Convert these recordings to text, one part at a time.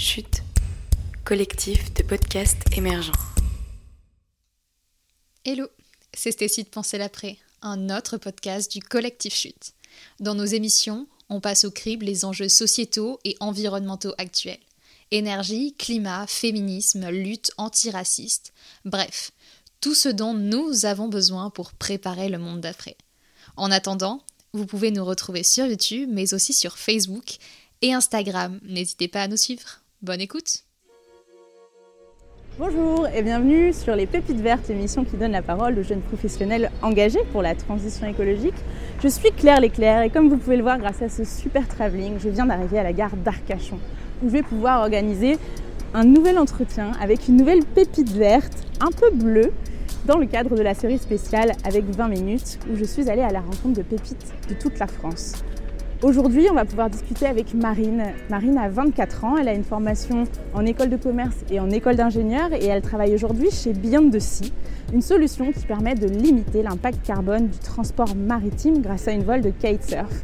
Chute, collectif de podcasts émergents. Hello, c'est Stécie de Penser l'après, un autre podcast du collectif Chute. Dans nos émissions, on passe au crible les enjeux sociétaux et environnementaux actuels. Énergie, climat, féminisme, lutte antiraciste, bref, tout ce dont nous avons besoin pour préparer le monde d'après. En attendant, vous pouvez nous retrouver sur YouTube, mais aussi sur Facebook et Instagram. N'hésitez pas à nous suivre. Bonne écoute Bonjour et bienvenue sur les Pépites Vertes, émission qui donne la parole aux jeunes professionnels engagés pour la transition écologique. Je suis Claire Léclair et comme vous pouvez le voir grâce à ce super travelling, je viens d'arriver à la gare d'Arcachon où je vais pouvoir organiser un nouvel entretien avec une nouvelle pépite verte un peu bleue dans le cadre de la série spéciale avec 20 minutes où je suis allée à la rencontre de pépites de toute la France. Aujourd'hui, on va pouvoir discuter avec Marine. Marine a 24 ans, elle a une formation en école de commerce et en école d'ingénieur et elle travaille aujourd'hui chez Beyond de Sea, une solution qui permet de limiter l'impact carbone du transport maritime grâce à une voile de kitesurf.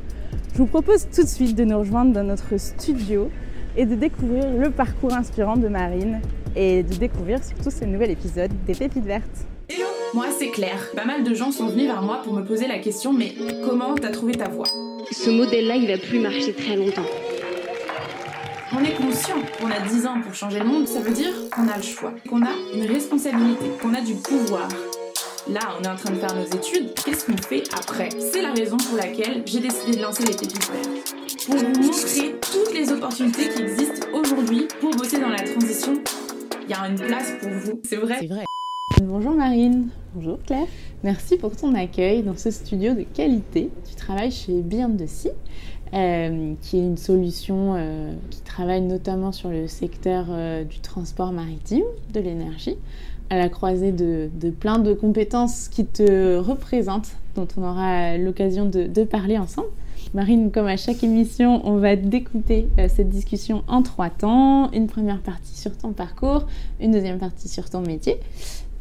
Je vous propose tout de suite de nous rejoindre dans notre studio et de découvrir le parcours inspirant de Marine et de découvrir surtout ce nouvel épisode des Pépites Vertes. Hello, moi c'est Claire. Pas mal de gens sont venus vers moi pour me poser la question mais comment t'as trouvé ta voix? Ce modèle-là, il va plus marcher très longtemps. On est conscient qu'on a 10 ans pour changer le monde, ça veut dire qu'on a le choix, qu'on a une responsabilité, qu'on a du pouvoir. Là, on est en train de faire nos études, qu'est-ce qu'on fait après? C'est la raison pour laquelle j'ai décidé de lancer les Pépites Vertes. Pour vous montrer toutes les opportunités qui existent aujourd'hui pour bosser dans la transition, il y a une place pour vous, c'est vrai. C'est vrai. Bonjour Marine. Bonjour Claire. Merci pour ton accueil dans ce studio de qualité. Tu travailles chez Beyond Sea, euh, qui est une solution euh, qui travaille notamment sur le secteur euh, du transport maritime, de l'énergie, à la croisée de, plein de compétences qui te représentent, dont on aura l'occasion de, de, parler ensemble. Marine, comme à chaque émission, on va découper cette discussion en trois temps. Une première partie sur ton parcours, une deuxième partie sur ton métier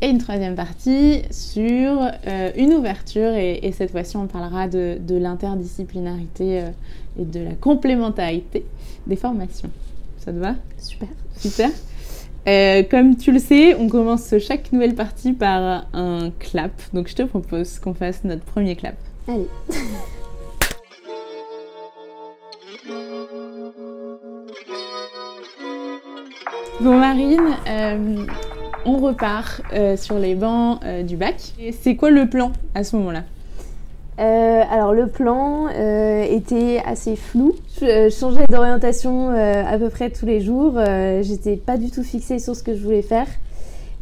et une troisième partie sur euh, une ouverture, et, cette fois-ci on parlera de, l'interdisciplinarité euh, et de la complémentarité des formations. Ça te va? Super. Super. Euh, comme tu le sais, on commence chaque nouvelle partie par un clap. Donc je te propose qu'on fasse notre premier clap. Allez. Bon Marine, on repart euh, sur les bancs euh, du bac. C'est quoi le plan à ce moment-là? Euh, alors le plan était assez flou. Je, changeais d'orientation à peu près tous les jours. J'étais pas du tout fixée sur ce que je voulais faire.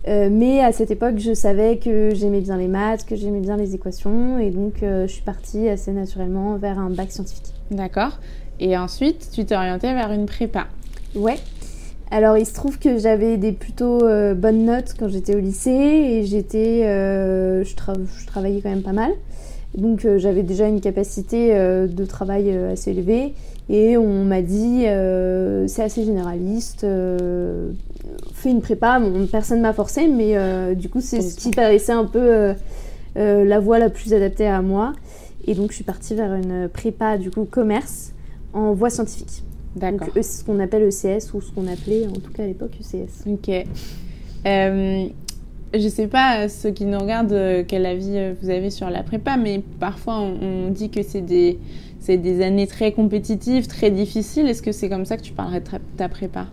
mais à cette époque, je savais que j'aimais bien les maths, que j'aimais bien les équations. Et donc, je suis partie assez naturellement vers un bac scientifique. D'accord. Et ensuite, tu t'es orientée vers une prépa. Ouais. Alors il se trouve que j'avais des plutôt euh, bonnes notes quand j'étais au lycée et j'étais, euh, je, travaillais quand même pas mal. Donc euh, j'avais déjà une capacité de travail assez élevée et on m'a dit c'est assez généraliste, fais une prépa. Bon, personne m'a forcé mais du coup c'est ce qui paraissait un peu la voie la plus adaptée à moi. Et donc je suis partie vers une prépa du coup commerce en voie scientifique. D'accord. Donc, ce qu'on appelle ECS ou ce qu'on appelait en tout cas à l'époque ECS. Ok. Euh, je sais pas ceux qui nous regardent euh, quel avis euh, vous avez sur la prépa, mais parfois on, dit que c'est des, c'est des années très compétitives, très difficiles. Est-ce que c'est comme ça que tu parlerais de ta prépa?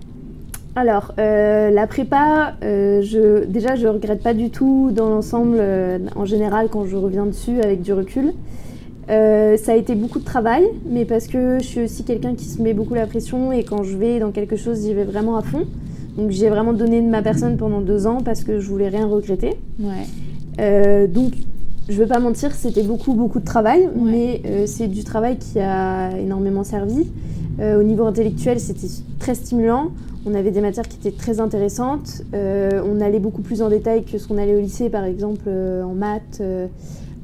Alors, euh, la prépa, je, déjà, je regrette pas du tout dans l'ensemble, en général, quand je reviens dessus avec du recul. Euh, ça a été beaucoup de travail, mais parce que je suis aussi quelqu'un qui se met beaucoup la pression et quand je vais dans quelque chose, j'y vais vraiment à fond. Donc j'ai vraiment donné de ma personne pendant deux ans parce que je voulais rien regretter. Ouais. Euh, donc je veux pas mentir, c'était beaucoup beaucoup de travail, mais euh, c'est du travail qui a énormément servi. au niveau intellectuel, c'était très stimulant. On avait des matières qui étaient très intéressantes. on allait beaucoup plus en détail que ce qu'on allait au lycée, par exemple en maths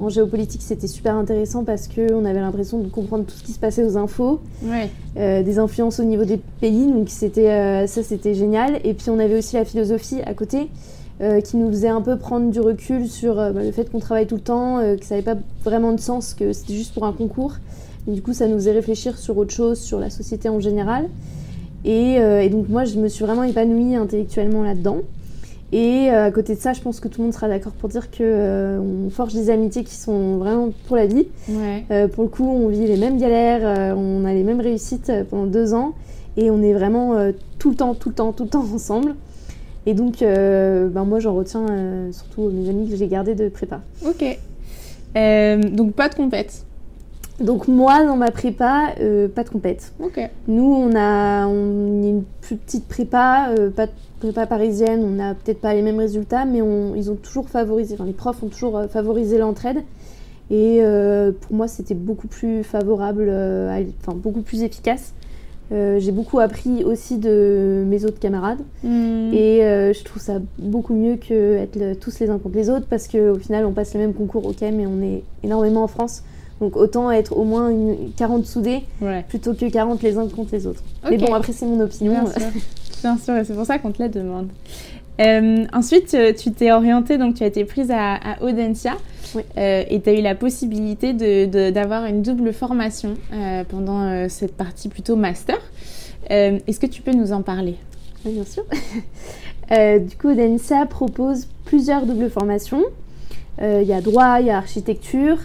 en géopolitique, c'était super intéressant parce qu'on avait l'impression de comprendre tout ce qui se passait aux infos, euh, des influences au niveau des pays, donc c'était, euh, ça c'était génial. Et puis on avait aussi la philosophie à côté, euh, qui nous faisait un peu prendre du recul sur bah, le fait qu'on travaille tout le temps, que ça n'avait pas vraiment de sens, que c'était juste pour un concours. Et du coup, ça nous faisait réfléchir sur autre chose, sur la société en général. Et, et donc moi, je me suis vraiment épanouie intellectuellement là-dedans. Et euh, à côté de ça, je pense que tout le monde sera d'accord pour dire que euh, on forge des amitiés qui sont vraiment pour la vie. Ouais. Euh, pour le coup, on vit les mêmes galères, euh, on a les mêmes réussites pendant deux ans, et on est vraiment tout le temps, tout le temps, tout le temps ensemble. Et donc, ben moi, j'en retiens surtout mes amis que j'ai gardés de prépa. Ok. Donc pas de compète. Donc moi, dans ma prépa, euh, pas de compète. Nous, on a on est une plus petite prépa, euh, pas de prépa parisienne, on n'a peut-être pas les mêmes résultats, mais on- ils ont toujours favorisé, enfin les profs ont toujours euh, favorisé l'entraide. Et euh, pour moi, c'était beaucoup plus favorable, à- enfin beaucoup plus efficace. J'ai beaucoup appris aussi de mes autres camarades. Hmm. Et je trouve ça beaucoup mieux que être le- tous les uns contre les autres parce qu'au final on passe les mêmes concours, ok, mais on est énormément en France. Donc autant être au moins une 40 soudés Ouais. plutôt que 40 les uns contre les autres. Mais bon, après c'est mon opinion. Bien sûr. Bien sûr, et c'est pour ça qu'on te la demande. Euh, ensuite, euh, tu t'es orientée, donc tu as été prise à, à Audencia Oui. euh, et tu as eu la possibilité de- de- d'avoir une double formation euh, pendant cette partie plutôt master. Est-ce que tu peux nous en parler? Oui, bien sûr. Du coup, Densa propose plusieurs doubles formations. Il y a droit, il y a architecture,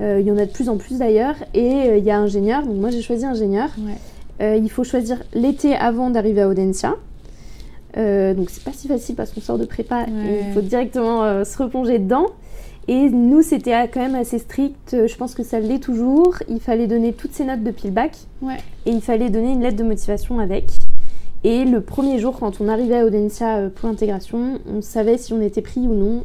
il y en a de plus en plus d'ailleurs, et euh, il y a ingénieur. Donc moi j'ai choisi ingénieur. Ouais. Euh, il faut choisir l'été avant d'arriver à Audencia. Euh, donc c'est pas si facile parce qu'on sort de prépa et Ouais. il faut directement euh, se replonger dedans. Et nous c'était euh, quand même assez strict, Euh, je pense que ça l'est toujours. Il fallait donner toutes ses notes depuis le bac Ouais. et il fallait donner une lettre de motivation avec. Et le premier jour quand on arrivait à Audencia euh, pour l'intégration, on savait si on était pris ou non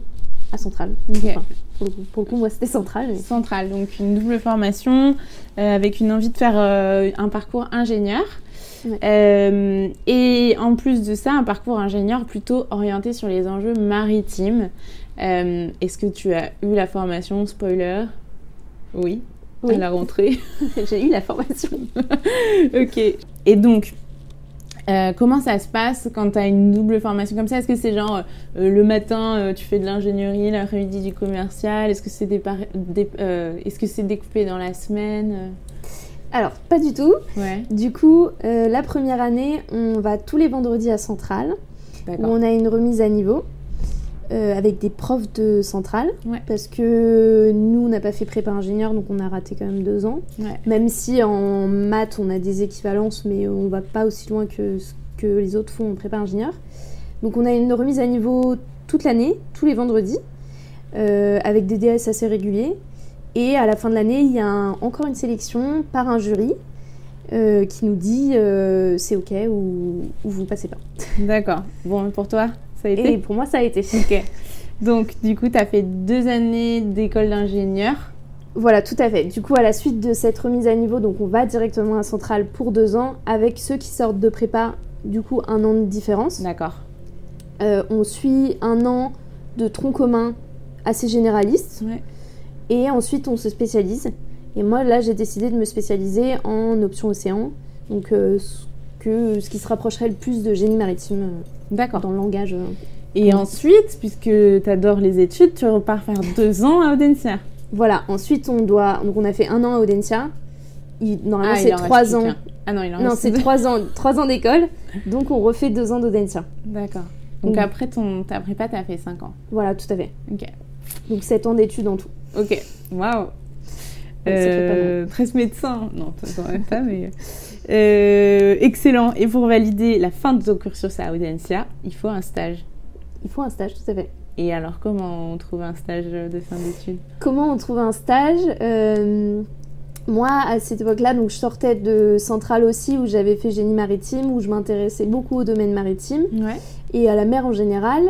à Centrale. Enfin, pour, le coup, pour le coup, moi c'était Centrale. mais- Centrale, donc une double formation euh, avec une envie de faire euh, un parcours ingénieur. Ouais. Euh, et en plus de ça, un parcours ingénieur plutôt orienté sur les enjeux maritimes. Est-ce que tu as eu la formation spoiler? Oui, Oui. à la rentrée. J'ai eu la formation. ok. Et donc, euh, comment ça se passe quand tu as une double formation comme ça? Est-ce que c'est genre euh, le matin euh, tu fais de l'ingénierie, l'après-midi du commercial? Est-ce que c'est dépar- dé- euh, est-ce que c'est découpé dans la semaine Alors, pas du tout. Ouais, Du coup, euh, la première année, on va tous les vendredis à Centrale, où on a une remise à niveau euh, avec des profs de Centrale, Ouais. parce que nous, on n'a pas fait prépa ingénieur, donc on a raté quand même deux ans. Ouais. Même si en maths, on a des équivalences, mais on va pas aussi loin que ce que les autres font en prépa ingénieur. Donc on a une remise à niveau toute l'année, tous les vendredis, euh, avec des DS assez réguliers. Et à la fin de l'année, il y a un- encore une sélection par un jury euh, qui nous dit c'est ok ou, ou vous passez pas. D'accord. Bon, pour toi, ça a été Et pour moi, ça a été. Ok. Donc, du coup, tu as fait deux années d'école d'ingénieur. Voilà, tout à fait. Du coup, à la suite de cette remise à niveau, donc on va directement à Centrale pour deux ans, avec ceux qui sortent de prépa, du coup, un an de différence. D'accord. Euh, on suit un an de tronc commun assez généraliste, Ouais. et ensuite on se spécialise. Et moi, là, j'ai décidé de me spécialiser en option océan, donc euh, que, ce qui se rapprocherait le plus de génie maritime euh, D'accord. dans le langage. euh. Et ensuite, puisque tu adores les études, tu repars faire deux ans à Audencia. Voilà, ensuite on doit. Donc on a fait un an à Audencia. Il- normalement, Ah, c'est trois ans. Ah non, il en Non, c'est trois ans, trois ans d'école, donc on refait deux ans d'Audencia. D'accord. Donc après ton, ta prépa, tu as fait cinq ans. Voilà, tout à fait. Ok. Donc sept ans d'études en tout. Ok. Waouh. Pas Euh, 13 médecins. Non, pas quand même pas, mais. Euh, excellent. Et pour valider la fin de ton cursus à Audencia, il faut un stage. Il faut un stage, tout à fait. Et alors, comment on trouve un stage de fin d'études? Comment on trouve un stage? Euh, Moi, à cette époque-là, donc je sortais de Centrale aussi, où j'avais fait génie maritime, où je m'intéressais beaucoup au domaine maritime Ouais. et à la mer en général.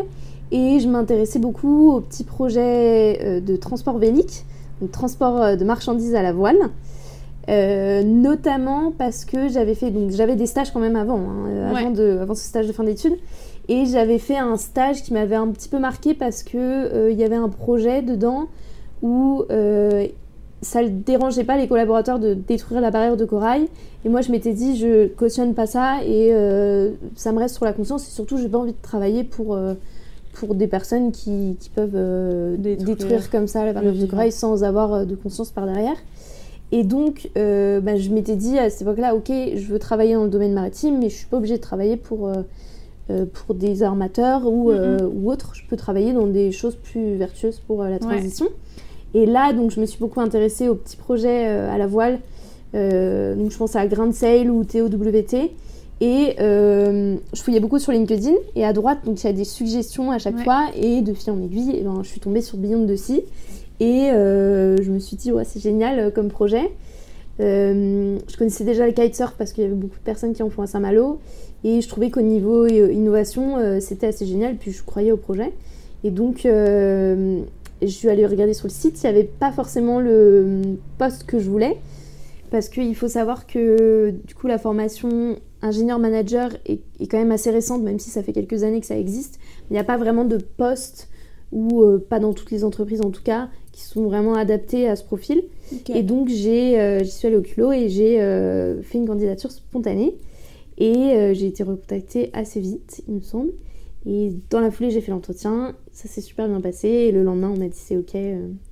Et je m'intéressais beaucoup aux petits projets euh, de transport vélique, donc transport de marchandises à la voile. Euh, notamment parce que j'avais fait donc j'avais des stages quand même avant hein, euh, Ouais. avant de avant ce stage de fin d'études et j'avais fait un stage qui m'avait un petit peu marqué parce que euh, il y avait un projet dedans où euh, ça ne dérangeait pas les collaborateurs de détruire la barrière de corail et moi je m'étais dit je cautionne pas ça et ça me reste sur la conscience et surtout j'ai pas envie de travailler pour pour des personnes qui, qui peuvent Détruire détruire. comme ça la barrière de corail sans avoir de conscience par derrière Et donc, euh, bah, je m'étais dit à cette époque-là, ok, je veux travailler dans le domaine maritime, mais je suis pas obligée de travailler pour, euh, euh, pour des armateurs ou, euh, ou autres. Je peux travailler dans des choses plus vertueuses pour la transition. Et là, donc, je me suis beaucoup intéressée aux petits projets à la voile. Donc, je pense à Grain de Sail ou TOWT. Et euh, je fouillais beaucoup sur LinkedIn. Et à droite, donc, il y a des suggestions à chaque Ouais. fois. Et de fil en aiguille, eh ben, je suis tombée sur Beyond de Sea. Et euh, je me suis dit, ouais, c'est génial euh, comme projet. Euh, je connaissais déjà le kitesurf parce qu'il y avait beaucoup de personnes qui en font à Saint-Malo. Et je trouvais qu'au niveau innovation, c'était assez génial. Puis je croyais au projet. Et donc, je suis allée regarder sur le site. Il n'y avait pas forcément le poste que je voulais. Parce qu'il faut savoir que du coup, la formation ingénieur-manager est quand même assez récente, même si ça fait quelques années que ça existe. Il n'y a pas vraiment de poste, ou euh, pas dans toutes les entreprises en tout cas, qui sont vraiment adaptés à ce profil. Et donc, j'ai, euh, j'y suis allée au culot et j'ai euh, fait une candidature spontanée. Et j'ai été recontactée assez vite, il me semble. Et dans la foulée, j'ai fait l'entretien. Ça s'est super bien passé. Et le lendemain, on m'a dit c'est OK.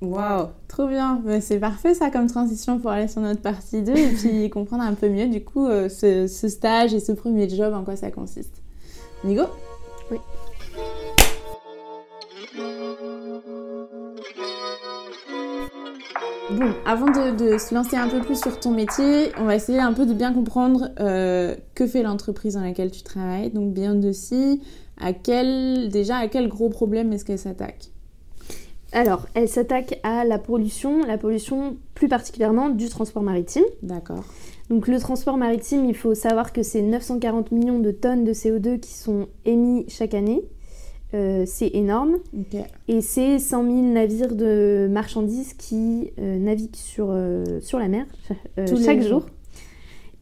Waouh, trop bien. Mais c'est parfait ça comme transition pour aller sur notre partie 2 et puis comprendre un peu mieux du coup ce, ce stage et ce premier job, en quoi ça consiste. Nigo? Oui. Bon, avant de, de se lancer un peu plus sur ton métier, on va essayer un peu de bien comprendre euh, que fait l'entreprise dans laquelle tu travailles. Donc Beyond the Sea, à quel, déjà à quel gros problème est-ce qu'elle s'attaque? Alors, elle s'attaque à la pollution, la pollution plus particulièrement du transport maritime. D'accord. Donc le transport maritime, il faut savoir que c'est 940 millions de tonnes de CO2 qui sont émis chaque année. Euh, c'est énorme. Et c'est 100 000 navires de marchandises qui euh, naviguent sur, euh, sur la mer chaque jour.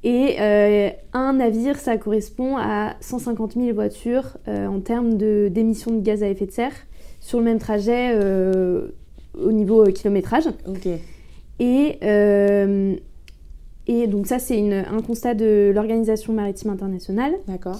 Et un navire, ça correspond à 150 000 voitures en termes d'émissions de, gaz à effet de serre sur le même trajet au niveau kilométrage. Et, et donc ça, c'est un constat de l'Organisation maritime internationale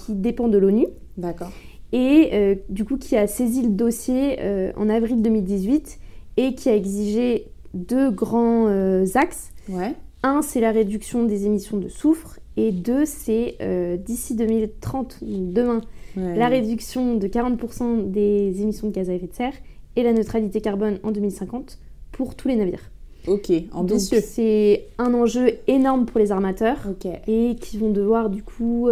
qui dépend de l'ONU D'accord. Et euh, du coup qui a saisi le dossier euh, en avril 2018 et qui a exigé deux grands euh, axes. Ouais. Un, c'est la réduction des émissions de soufre et deux, c'est d'ici 2030, donc demain, Ouais. la réduction de 40% des émissions de gaz à effet de serre et la neutralité carbone en 2050 pour tous les navires. Ok, Donc ambitieux. c'est un enjeu énorme pour les armateurs et qui vont devoir du coup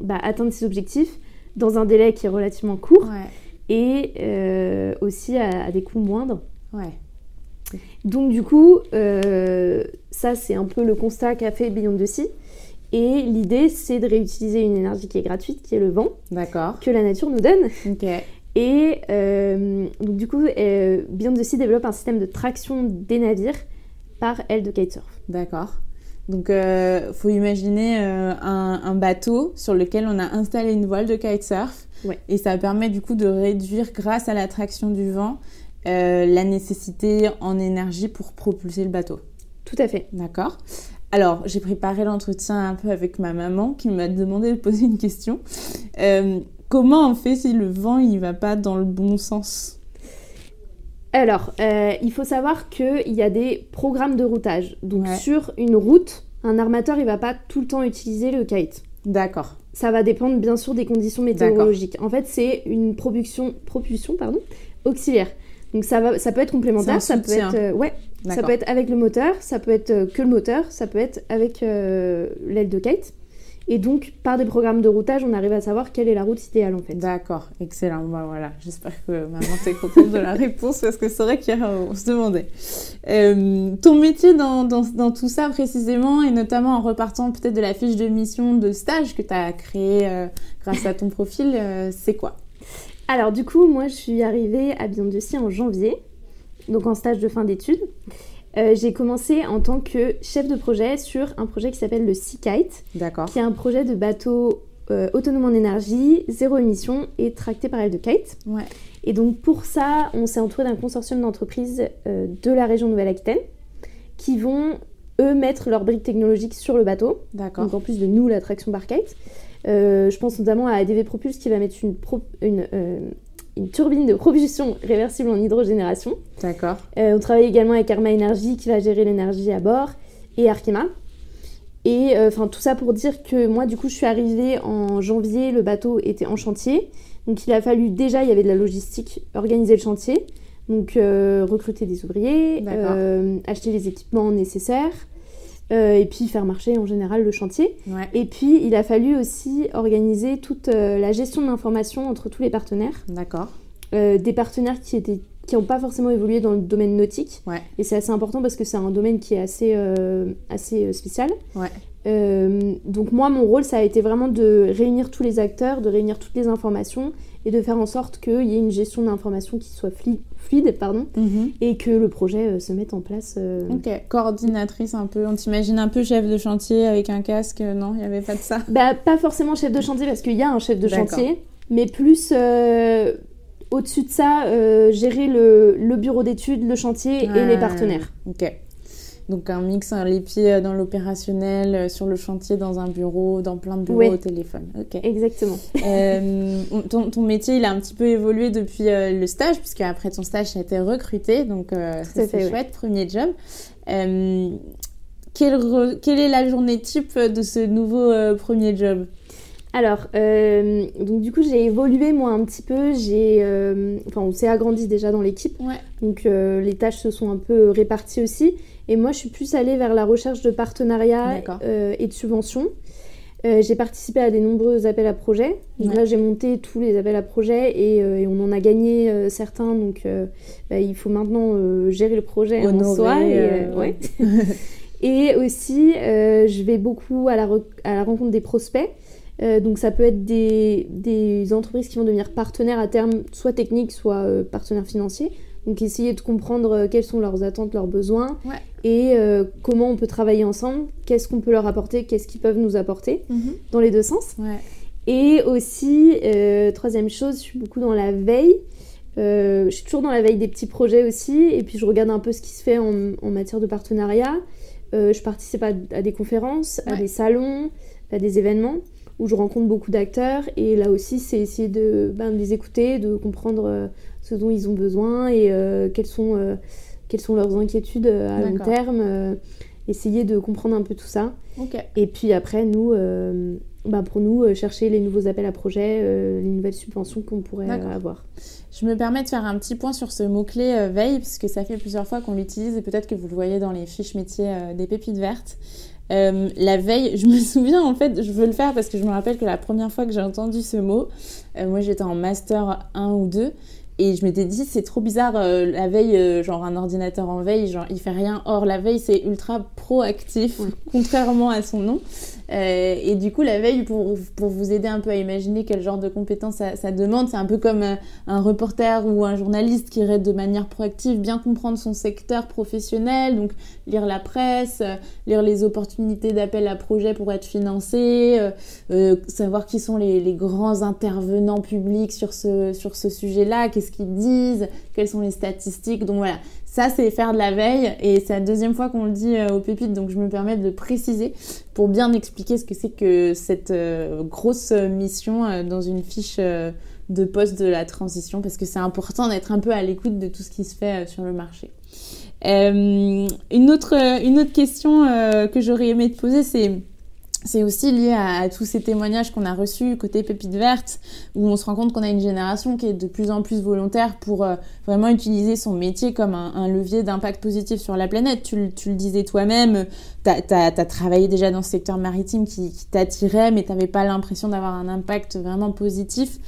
bah, atteindre ces objectifs dans un délai qui est relativement court Ouais. et euh, aussi à, à des coûts moindres. Ouais. Donc du coup, euh, ça c'est un peu le constat qu'a fait Beyond the Sea. Et l'idée c'est de réutiliser une énergie qui est gratuite, qui est le vent, que la nature nous donne. Et euh, donc du coup, Beyond the Sea développe un système de traction des navires par aile de kitesurf. D'accord. Donc, euh, faut imaginer euh, un, un bateau sur lequel on a installé une voile de kitesurf. Ouais. Et ça permet du coup de réduire, grâce à l'attraction du vent, euh, la nécessité en énergie pour propulser le bateau. Tout à fait. D'accord? Alors, j'ai préparé l'entretien un peu avec ma maman qui m'a demandé de poser une question. Comment on fait si le vent il va pas dans le bon sens? Alors, euh, il faut savoir qu'il y a des programmes de routage. Donc Ouais. sur une route, un armateur il va pas tout le temps utiliser le kite. D'accord. Ça va dépendre bien sûr des conditions météorologiques. En fait, c'est une propulsion, propulsion pardon, auxiliaire. Donc ça, va, ça peut être complémentaire, ça peut être, euh, ouais, ça peut être avec le moteur, ça peut être euh, que le moteur, ça peut être avec euh, l'aile de kite. Et donc, par des programmes de routage, on arrive à savoir quelle est la route idéale en fait. D'accord, excellent. Bah voilà, j'espère que maman t'es contente de la réponse parce que c'est vrai qu'hier on se demandait. Euh, ton métier dans, dans, dans tout ça précisément et notamment en repartant peut-être de la fiche de mission de stage que tu as créée euh, grâce à ton profil, euh, c'est quoi? Alors du coup, moi je suis arrivée à Beyond en janvier, donc en stage de fin d'études. Euh, j'ai commencé en tant que chef de projet sur un projet qui s'appelle le Sea Kite, D'accord. qui est un projet de bateau euh, autonome en énergie, zéro émission et tracté par aile de kite. Ouais. Et donc pour ça, on s'est entouré d'un consortium d'entreprises euh, de la région Nouvelle-Aquitaine qui vont, eux, mettre leurs briques technologiques sur le bateau. D'accord. Donc en plus de nous, la traction par kite. Je pense notamment à ADV Propulse qui va mettre une, pro- une, une turbine de propulsion réversible en hydrogénération. D'accord. Euh, on travaille également avec Arma Energy qui va gérer l'énergie à bord et Arkema. Et euh, enfin tout ça pour dire que moi du coup je suis arrivée en janvier, le bateau était en chantier. Donc il a fallu déjà, il y avait de la logistique, organiser le chantier. Donc euh, recruter des ouvriers, euh, acheter les équipements nécessaires euh, et puis faire marcher en général le chantier. Ouais. Et puis il a fallu aussi organiser toute euh, la gestion de l'information entre tous les partenaires. D'accord. Euh, des partenaires qui étaient qui n'ont pas forcément évolué dans le domaine nautique. Ouais. Et c'est assez important parce que c'est un domaine qui est assez, assez spécial. Ouais. Donc moi, mon rôle, ça a été vraiment de réunir tous les acteurs, de réunir toutes les informations et de faire en sorte qu'il y ait une gestion d'informations qui soit fluide pardon, Mhm. et que le projet euh, se mette en place. euh. Ok. Coordinatrice un peu. On t'imagine un peu chef de chantier avec un casque. Non, il n'y avait pas de ça? Bah, pas forcément chef de chantier parce qu'il y a un chef de chantier, mais plus euh, au-dessus de ça, euh, gérer le, le bureau d'études, le chantier et les partenaires. Ok. Donc un mix, hein, les pieds euh, dans l'opérationnel, euh, sur le chantier, dans un bureau, dans plein de bureaux Ouais. au téléphone. Ok. Exactement. Euh, ton, ton métier, il a un petit peu évolué depuis euh, le stage, puisque après ton stage, tu as été recruté, donc euh, c'est ouais. chouette, premier job. Quelle, quelle est la journée type de ce nouveau premier job? Alors, euh, donc du coup, j'ai évolué moi un petit peu. J'ai, euh, enfin, on s'est agrandi déjà dans l'équipe, Ouais. donc euh, les tâches se sont un peu réparties aussi. Et moi, je suis plus allée vers la recherche de partenariats et de subventions. J'ai participé à des nombreux appels à projets. Donc Ouais. là, j'ai monté tous les appels à projets et, et on en a gagné certains. Donc, bah, il faut maintenant gérer le projet en soi. Et, ouais. Et aussi, je vais beaucoup à la, re- à la rencontre des prospects. Euh, donc ça peut être des, des entreprises qui vont devenir partenaires à terme, soit techniques, soit euh, partenaires financiers. Donc essayer de comprendre euh, quelles sont leurs attentes, leurs besoins Ouais. et comment on peut travailler ensemble, qu'est-ce qu'on peut leur apporter, qu'est-ce qu'ils peuvent nous apporter dans les deux sens. Ouais. Et aussi, troisième chose, je suis beaucoup dans la veille. Je suis toujours dans la veille des petits projets aussi. Et puis je regarde un peu ce qui se fait en, en matière de partenariat. Je participe à, à des conférences, à des salons, à des événements où je rencontre beaucoup d'acteurs. Et là aussi, c'est essayer de, ben, de les écouter, de comprendre euh, ce dont ils ont besoin et euh, quelles, sont, euh, quelles sont leurs inquiétudes à long terme. essayer de comprendre un peu tout ça. Et puis après, nous, bah pour nous, euh, chercher les nouveaux appels à projets, euh, les nouvelles subventions qu'on pourrait euh, avoir. Je me permets de faire un petit point sur ce mot-clé veille, parce que ça fait plusieurs fois qu'on l'utilise et peut-être que vous le voyez dans les fiches métiers des pépites vertes. Euh, la veille, je me souviens en fait, je veux le faire parce que je me rappelle que la première fois que j'ai entendu ce mot, euh, moi j'étais en master 1 ou 2 et je m'étais dit c'est trop bizarre euh, la veille, euh, genre un ordinateur en veille, genre il fait rien. Or la veille c'est ultra proactif, contrairement à son nom. Euh, et du coup la veille pour, pour vous aider un peu à imaginer quel genre de compétences ça, ça demande, c'est un peu comme un reporter ou un journaliste qui irait de manière proactive bien comprendre son secteur professionnel, donc lire la presse, lire les opportunités d'appel à projet pour être financé, savoir qui sont les, les grands intervenants publics sur ce, sur ce sujet-là, qu'est-ce qu'ils disent, quelles sont les statistiques. Donc voilà, ça c'est faire de la veille et c'est la deuxième fois qu'on le dit euh, aux pépites, donc je me permets de préciser pour bien expliquer ce que c'est que cette euh, grosse mission euh, dans une fiche de poste de la transition parce que c'est important d'être un peu à l'écoute de tout ce qui se fait sur le marché. Une, autre, une autre question que j'aurais aimé te poser, c'est c'est aussi lié à, tous ces témoignages qu'on a reçus côté Pépite Verte, où on se rend compte qu'on a une génération qui est de plus en plus volontaire pour euh, vraiment utiliser son métier comme un, levier d'impact positif sur la planète. Tu, le- disais toi-même, tu as, travaillé déjà dans ce secteur maritime qui, qui t'attirait, mais tu n'avais pas l'impression d'avoir un impact vraiment positif.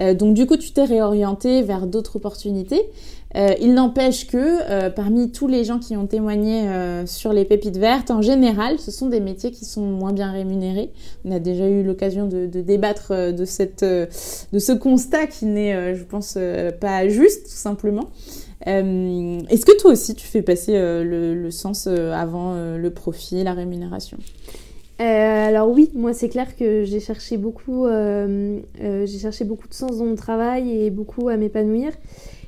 Euh, donc du coup, tu t'es réorienté vers d'autres opportunités. Euh, il n'empêche que euh, parmi tous les gens qui ont témoigné euh, sur les pépites vertes, en général, ce sont des métiers qui sont moins bien rémunérés. On a déjà eu l'occasion de, débattre de, cette, de ce constat qui n'est, je pense, pas juste, tout simplement. Est-ce que toi aussi, tu fais passer le, sens avant le profit, la rémunération? Alors oui, moi c'est clair que j'ai cherché beaucoup, j'ai cherché beaucoup de sens dans mon travail et beaucoup à m'épanouir.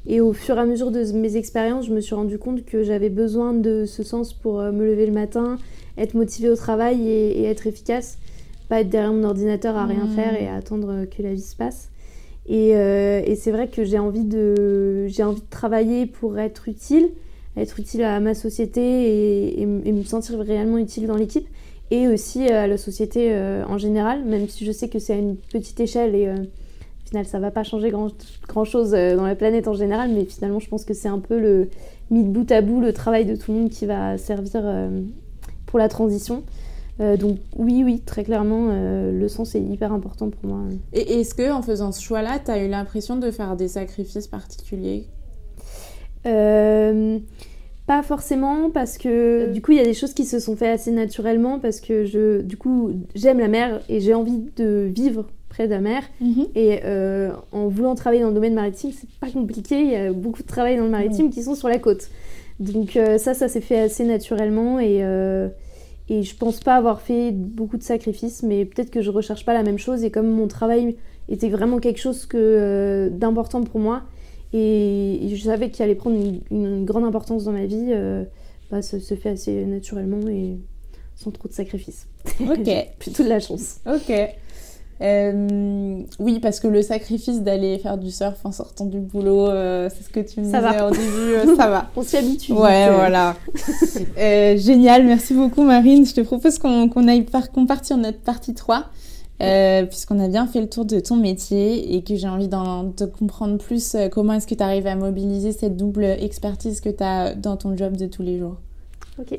Et au fur et à mesure de mes expériences, je me suis rendu compte que j'avais besoin de ce sens pour euh, me lever le matin, être motivée au travail et, et être efficace, pas être derrière mon ordinateur à rien Mmh. faire et à attendre que la vie se passe. Et, et c'est vrai que j'ai envie, de, j'ai envie de travailler pour être utile, être utile à ma société et, et, me sentir réellement utile dans l'équipe et aussi à la société en général, même si je sais que c'est à une petite échelle et final ça va pas changer grand, grand chose dans la planète en général, mais finalement je pense que c'est un peu le mis de bout à bout le travail de tout le monde qui va servir pour la transition. Euh, donc oui, oui, très clairement, euh, le sens est hyper important pour moi. Et est-ce que en faisant ce choix-là, tu as eu l'impression de faire des sacrifices particuliers? Euh, Pas forcément, parce que du coup, il y a des choses qui se sont faites assez naturellement, parce que je, du coup, j'aime la mer et j'ai envie de vivre près de la mer. Mhm. Et en voulant travailler dans le domaine maritime, c'est pas compliqué. Il y a beaucoup de travail dans le maritime qui sont sur la côte. Donc ça, ça s'est fait assez naturellement et et je pense pas avoir fait beaucoup de sacrifices, mais peut-être que je recherche pas la même chose. Et comme mon travail était vraiment quelque chose que, euh, d'important pour moi, et, je savais qu'il allait prendre une, grande importance dans ma vie, euh, bah, ça se fait assez naturellement et sans trop de sacrifices. Ok. Plutôt de la chance. Ok. Euh, oui, parce que le sacrifice d'aller faire du surf en sortant du boulot, euh, c'est ce que tu me disais au début, euh, ça va. On s'y habitue. Ouais, voilà. génial, merci beaucoup Marine. Je te propose qu'on aille par, qu'on parte sur notre partie 3, puisqu'on a bien fait le tour de ton métier et que j'ai envie de comprendre plus comment est-ce que tu arrives à mobiliser cette double expertise que tu as dans ton job de tous les jours. Ok.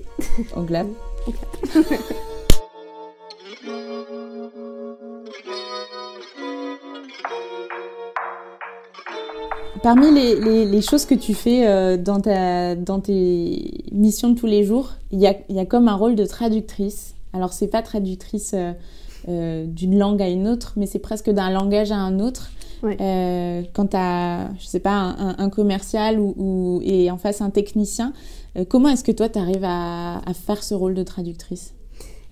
Au glab. Parmi les, choses que tu fais euh, dans, ta, dans tes missions de tous les jours, il y a, y a comme un rôle de traductrice. Alors, c'est pas traductrice euh, euh, d'une langue à une autre, mais c'est presque d'un langage à un autre. quand tu as, je sais pas, un, commercial ou, et en face un technicien, comment est-ce que toi, tu arrives à, à, faire ce rôle de traductrice?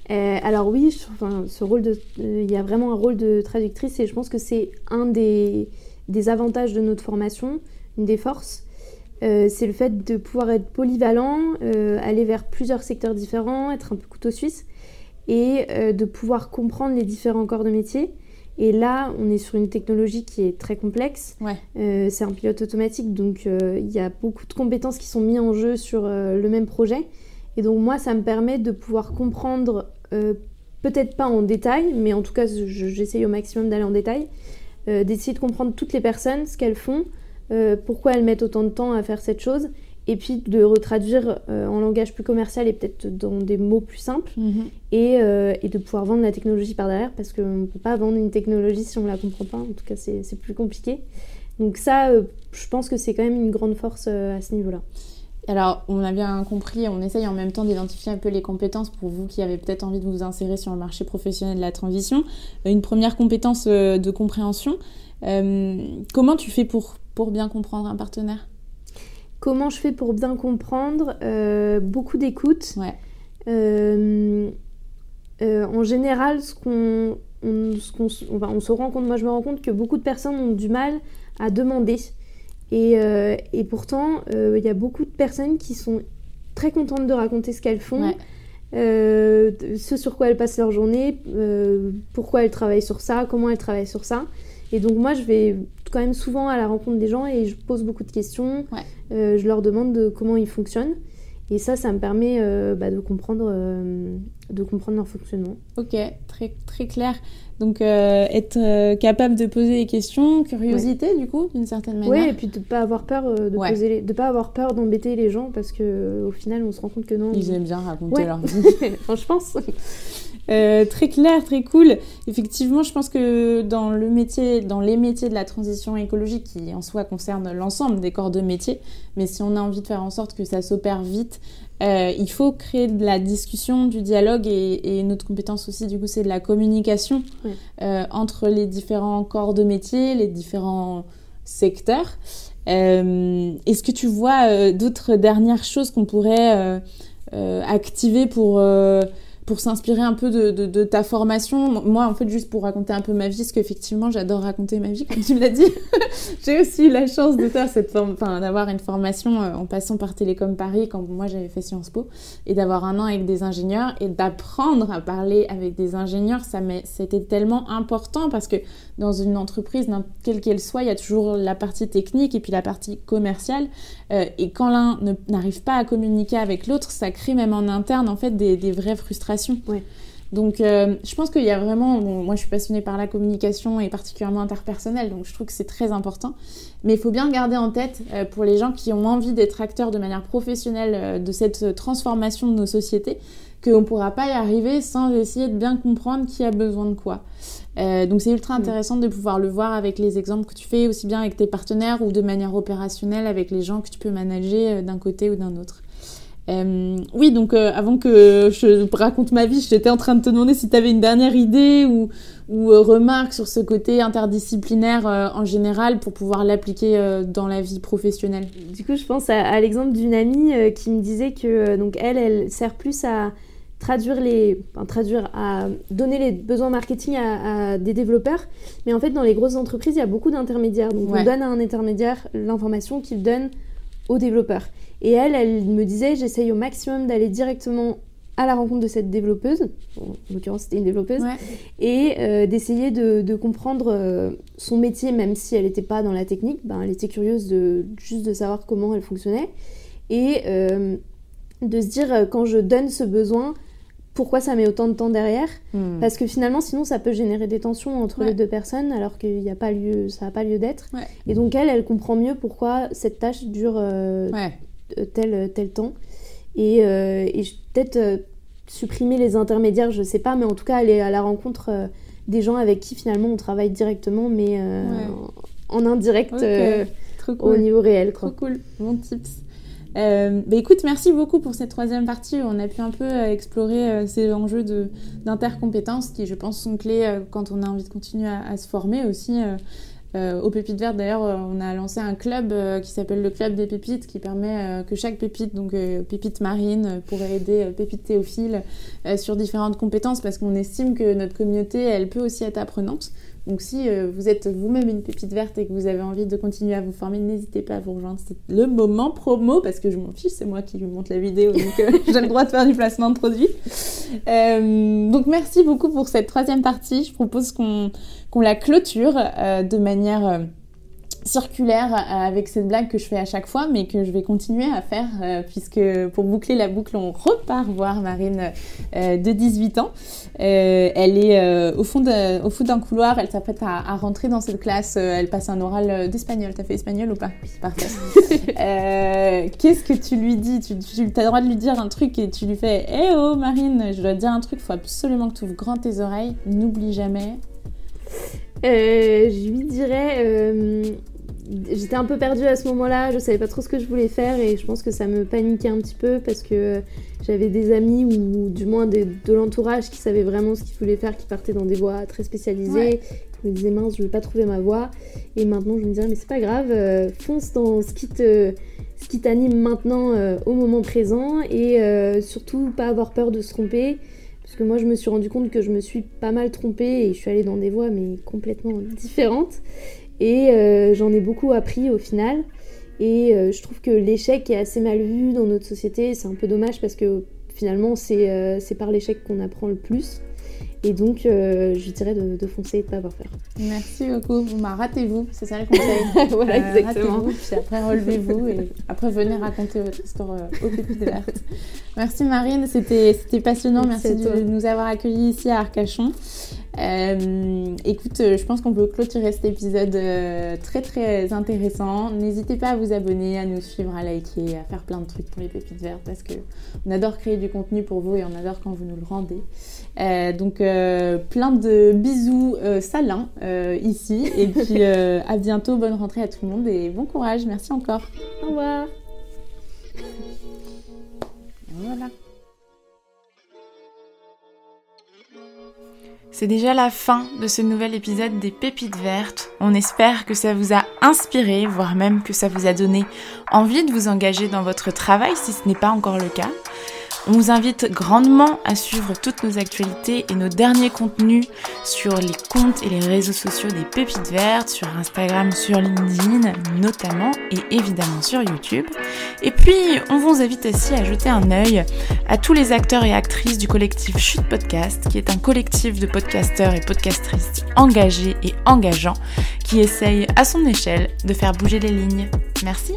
Alors oui, enfin, ce rôle de, il y a vraiment un rôle de traductrice et je pense que c'est un des, des avantages de notre formation, une des forces, euh, c'est le fait de pouvoir être polyvalent, euh, aller vers plusieurs secteurs différents, être un peu couteau suisse et euh, de pouvoir comprendre les différents corps de métier. Et là, on est sur une technologie qui est très complexe. c'est un pilote automatique, donc il y a beaucoup de compétences qui sont mises en jeu sur le même projet. Et donc moi, ça me permet de pouvoir comprendre, peut-être pas en détail, mais en tout cas, j'essaye au maximum d'aller en détail, euh, d'essayer de comprendre toutes les personnes, ce qu'elles font, euh, pourquoi elles mettent autant de temps à faire cette chose, et puis de retraduire euh, en langage plus commercial et peut-être dans des mots plus simples, mhm. et, et, de pouvoir vendre la technologie par derrière, parce qu'on ne peut pas vendre une technologie si on ne la comprend pas, en tout cas c'est plus compliqué. Donc ça, je pense que c'est quand même une grande force à ce niveau-là. Alors, on a bien compris, on essaye en même temps d'identifier un peu les compétences pour vous qui avez peut-être envie de vous insérer sur le marché professionnel de la transition. Euh, une première compétence euh, de compréhension. Euh, comment tu fais pour, pour bien comprendre un partenaire? Comment je fais pour bien comprendre? Beaucoup d'écoute. Ouais. en général, ce qu'on, on, on se rend compte, moi je me rends compte que beaucoup de personnes ont du mal à demander. Euh, et, pourtant, euh, il y a beaucoup de personnes qui sont très contentes de raconter ce qu'elles font, euh, ce sur quoi elles passent leur journée, pourquoi elles travaillent sur ça, comment elles travaillent sur ça. Et donc moi, je vais quand même souvent à la rencontre des gens et je pose beaucoup de questions. je leur demande de comment ils fonctionnent. Et ça, ça me permet bah, de, comprendre, de comprendre leur fonctionnement. Ok, très, très clair. Donc euh, être euh, capable de poser des questions, curiosité du coup, d'une certaine manière. Oui, et puis de pas avoir peur euh, de poser, de pas avoir peur d'embêter les gens parce que au final on se rend compte que non. Ils aiment bien raconter leur vie. je pense. Très clair, très cool. Effectivement, je pense que dans le métier, dans les métiers de la transition écologique, qui en soi concernent l'ensemble des corps de métier, mais si on a envie de faire en sorte que ça s'opère vite, euh, il faut créer de la discussion, du dialogue et, notre compétence aussi, du coup, c'est de la communication euh, entre les différents corps de métier, les différents secteurs. Euh, est-ce que tu vois d'autres dernières choses qu'on pourrait activer pour pour s'inspirer un peu de, ta formation, moi en fait juste pour raconter un peu ma vie, parce qu'effectivement j'adore raconter ma vie comme tu me l'as dit, j'ai aussi eu la chance de cette d'avoir une formation euh, en passant par Télécom Paris quand moi j'avais fait Sciences Po et d'avoir un an avec des ingénieurs et d'apprendre à parler avec des ingénieurs, ça c'était tellement important parce que dans une entreprise, quelle qu'elle soit, il y a toujours la partie technique et puis la partie commerciale euh, et quand l'un n'arrive pas à communiquer avec l'autre, ça crée même en interne en fait des, des vraies frustrations. Donc euh, je pense qu'il y a vraiment, moi je suis passionnée par la communication et particulièrement interpersonnelle, donc je trouve que c'est très important. Mais il faut bien garder en tête euh, pour les gens qui ont envie d'être acteurs de manière professionnelle euh, de cette transformation de nos sociétés, qu'on ne pourra pas y arriver sans essayer de bien comprendre qui a besoin de quoi. Donc c'est ultra mm. intéressant de pouvoir le voir avec les exemples que tu fais, aussi bien avec tes partenaires ou de manière opérationnelle avec les gens que tu peux manager d'un côté ou d'un autre. Euh, oui, donc euh, avant que je raconte ma vie, j'étais en train de te demander si tu avais une dernière idée ou, ou euh, remarque sur ce côté interdisciplinaire en général pour pouvoir l'appliquer dans la vie professionnelle. Du coup, je pense à, l'exemple d'une amie qui me disait que donc elle, elle sert plus à traduire les, enfin, traduire, à donner les besoins marketing à, des développeurs. Mais en fait, dans les grosses entreprises, il y a beaucoup d'intermédiaires. Donc, on donne à un intermédiaire l'information qu'il donne aux développeurs. Et elle, elle me disait, j'essaye au maximum d'aller directement à la rencontre de cette développeuse, en l'occurrence c'était une développeuse, et euh, d'essayer de, comprendre euh, son métier, même si elle n'était pas dans la technique, ben, elle était curieuse de, juste de savoir comment elle fonctionnait, et euh, de se dire quand je donne ce besoin, pourquoi ça met autant de temps derrière, hmm. parce que finalement sinon ça peut générer des tensions entre les deux personnes alors qu'il n'y a pas lieu, ça n'a pas lieu d'être, et donc elle, elle comprend mieux pourquoi cette tâche dure euh, tel, tel temps. Et, euh, et peut-être euh, supprimer les intermédiaires, je sais pas, mais en tout cas aller à la rencontre des gens avec qui finalement on travaille directement, mais en, indirect au niveau réel. Trop cool, bon tips. Euh, bah écoute, merci beaucoup pour cette troisième partie. On a pu un peu explorer ces enjeux d'intercompétences qui, je pense, sont clés quand on a envie de continuer à, se former aussi. Euh, au Pépites Vertes, d'ailleurs, euh, on a lancé un club euh, qui s'appelle le Club des Pépites, qui permet que chaque pépite, donc pépite marine, pourrait aider pépite théophile sur différentes compétences, parce qu'on estime que notre communauté, elle peut aussi être apprenante. Donc si vous êtes vous-même une pépite verte et que vous avez envie de continuer à vous former, n'hésitez pas à vous rejoindre. C'est le moment promo, parce que je m'en fiche, c'est moi qui lui monte la vidéo, donc j'ai le droit de faire du placement de produit. donc merci beaucoup pour cette troisième partie. Je propose qu'on la clôture euh, de manière euh, circulaire euh, avec cette blague que je fais à chaque fois, mais que je vais continuer à faire, puisque pour boucler la boucle, on repart voir Marine de 18 ans. elle est au fond d'un couloir, elle s'apprête à, rentrer dans cette classe, elle passe un oral d'espagnol. T'as fait espagnol ou pas? Parfait. Qu'est-ce que tu lui dis? Tu, tu as le droit de lui dire un truc et tu lui fais Eh oh Marine, je dois te dire un truc, il faut absolument que tu ouvres grand tes oreilles, n'oublie jamais, euh, je lui dirais. Euh, j'étais un peu perdue à ce moment-là, je savais pas trop ce que je voulais faire et je pense que ça me paniquait un petit peu parce que j'avais des amis ou du moins de l'entourage qui savaient vraiment ce qu'ils voulaient faire, qui partaient dans des voies très spécialisées. Je me disais mince, je vais pas trouver ma voie. Et maintenant, je me disais mais c'est pas grave, euh, fonce dans ce qui te ce qui t'anime maintenant au moment présent et surtout pas avoir peur de se tromper. Parce que moi, je me suis rendu compte que je me suis pas mal trompée et je suis allée dans des voies, mais complètement différentes. Et euh, j'en ai beaucoup appris au final. Et euh, je trouve que l'échec est assez mal vu dans notre société. C'est un peu dommage parce que finalement, c'est euh, par l'échec qu'on apprend le plus. Et donc, euh, je dirais de, foncer et de ne pas avoir peur. Merci beaucoup. Vous bah, ratez-vous, c'est ça le conseil. voilà, euh, exactement. Puis après, relevez-vous et après, venez raconter votre histoire euh, au Pépite Verte. Merci Marine, c'était passionnant. Merci, de nous avoir accueillis ici à Arcachon. Euh, écoute, je pense qu'on peut clôturer cet épisode très très intéressant. N'hésitez pas à vous abonner, à nous suivre, à liker, à faire plein de trucs pour les pépites vertes parce que on adore créer du contenu pour vous et on adore quand vous nous le rendez. Euh, donc euh, plein de bisous euh, salins ici. Et puis à bientôt, bonne rentrée à tout le monde et bon courage. Merci encore. Au revoir. Voilà. C'est déjà la fin de ce nouvel épisode des Pépites Vertes. On espère que ça vous a inspiré, voire même que ça vous a donné envie de vous engager dans votre travail si ce n'est pas encore le cas. On vous invite grandement à suivre toutes nos actualités et nos derniers contenus sur les comptes et les réseaux sociaux des Pépites Vertes, sur Instagram, sur LinkedIn notamment, et évidemment sur YouTube. Et puis, on vous invite aussi à jeter un œil à tous les acteurs et actrices du collectif Chute Podcast, qui est un collectif de podcasteurs et podcastrices engagés et engageants qui essayent à son échelle de faire bouger les lignes. Merci